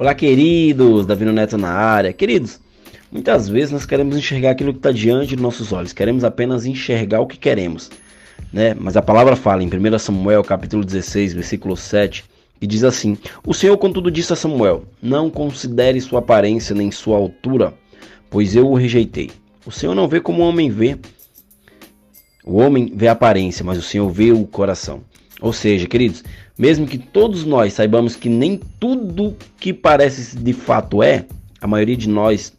Olá, queridos, Davi Neto na área. Queridos, muitas vezes nós queremos enxergar aquilo que está diante de nossos olhos, queremos apenas enxergar o que queremos, né? Mas a palavra fala em 1 Samuel, capítulo 16, versículo 7, e diz assim: O Senhor, contudo, disse a Samuel: Não considere sua aparência nem sua altura, pois eu o rejeitei. O Senhor não vê como o homem vê. O homem vê a aparência, mas o Senhor vê o coração. Ou seja, queridos, mesmo que todos nós saibamos que nem tudo que parece de fato é, a maioria de nós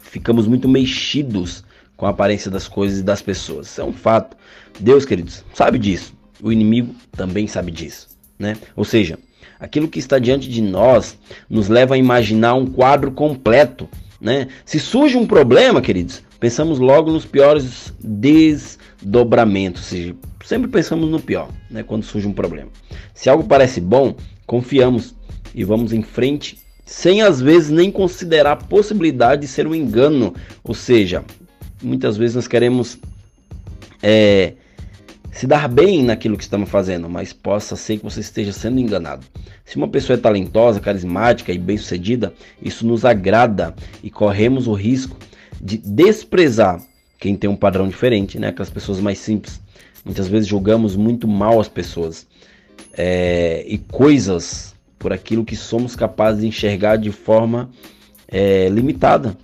ficamos muito mexidos com a aparência das coisas e das pessoas. Isso é um fato. Deus, queridos, sabe disso. O inimigo também sabe disso, né? Ou seja, aquilo que está diante de nós nos leva a imaginar um quadro completo, né? Se surge um problema, queridos, pensamos logo nos piores desdobramentos, ou seja, sempre pensamos no pior, né, quando surge um problema. Se algo parece bom, confiamos e vamos em frente, sem às vezes nem considerar a possibilidade de ser um engano. Ou seja, muitas vezes nós queremos é, se dar bem naquilo que estamos fazendo, mas possa ser que você esteja sendo enganado. Se uma pessoa é talentosa, carismática e bem-sucedida, isso nos agrada e corremos o risco de desprezar quem tem um padrão diferente, né? Aquelas pessoas mais simples. Muitas vezes julgamos muito mal as pessoas é, e coisas por aquilo que somos capazes de enxergar de forma é, limitada.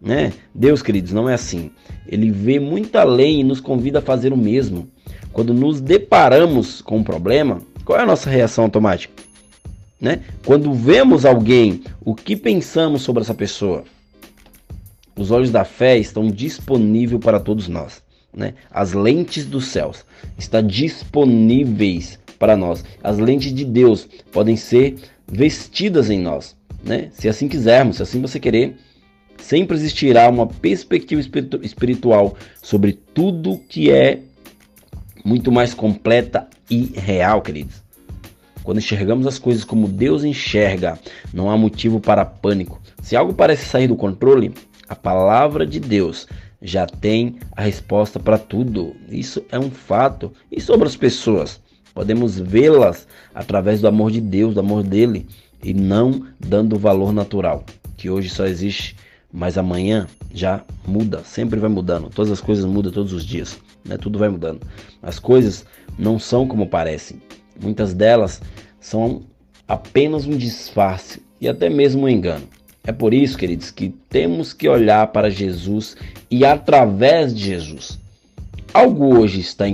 Né? Deus, queridos, não é assim. Ele vê muito além e nos convida a fazer o mesmo. Quando nos deparamos com um problema, qual é a nossa reação automática? Né? Quando vemos alguém, o que pensamos sobre essa pessoa? Os olhos da fé estão disponíveis para todos nós né? As lentes dos céus estão disponíveis para nós. As lentes de Deus podem ser vestidas em nós, né? Se assim quisermos, se assim você querer, sempre existirá uma perspectiva espiritual sobre tudo que é muito mais completa e real, queridos. Quando enxergamos as coisas como Deus enxerga, não há motivo para pânico. Se algo parece sair do controle, a palavra de Deus já tem a resposta para tudo. Isso é um fato. E sobre as pessoas? Podemos vê-las através do amor de Deus, do amor dele, e não dando o valor natural, que hoje só existe, mas amanhã já muda, sempre vai mudando. Todas as coisas mudam todos os dias, né? Tudo vai mudando. As coisas não são como parecem. Muitas delas são apenas um disfarce e até mesmo um engano. É por isso, queridos, que temos que olhar para Jesus e através de Jesus. Algo hoje está,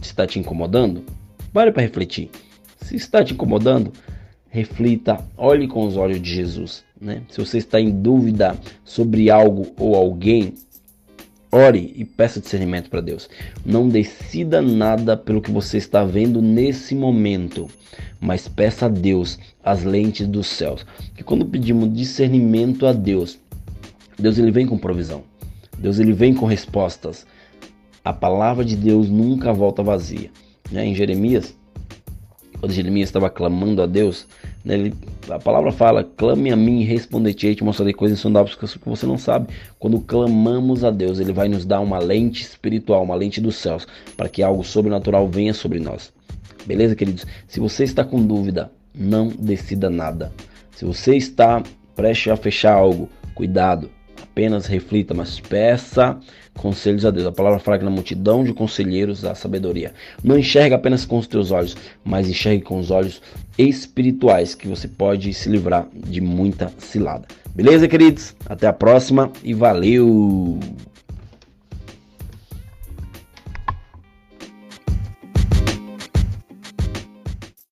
está te incomodando? Pare para refletir. Se está te incomodando, reflita, olhe com os olhos de Jesus. Né? Se você está em dúvida sobre algo ou alguém, Ore e peça discernimento para Deus. Não decida nada pelo que você está vendo nesse momento, mas peça a Deus as lentes dos céus. Que quando pedimos discernimento a Deus, Deus ele vem com provisão. Deus ele vem com respostas. A palavra de Deus nunca volta vazia. Né? Em Jeremias, quando Jeremias estava clamando a Deus, né, ele, a palavra fala: clame a mim e responder-te, te mostrarei coisas insondáveis que você não sabe. Quando clamamos a Deus, ele vai nos dar uma lente espiritual, uma lente dos céus, para que algo sobrenatural venha sobre nós. Beleza, queridos? Se você está com dúvida, não decida nada. Se você está prestes a fechar algo, cuidado apenas reflita, mas peça conselhos a Deus. A palavra fala que na multidão de conselheiros há sabedoria. Não enxerga apenas com os teus olhos, mas enxergue com os olhos espirituais, que você pode se livrar de muita cilada. Beleza, queridos? Até a próxima e valeu!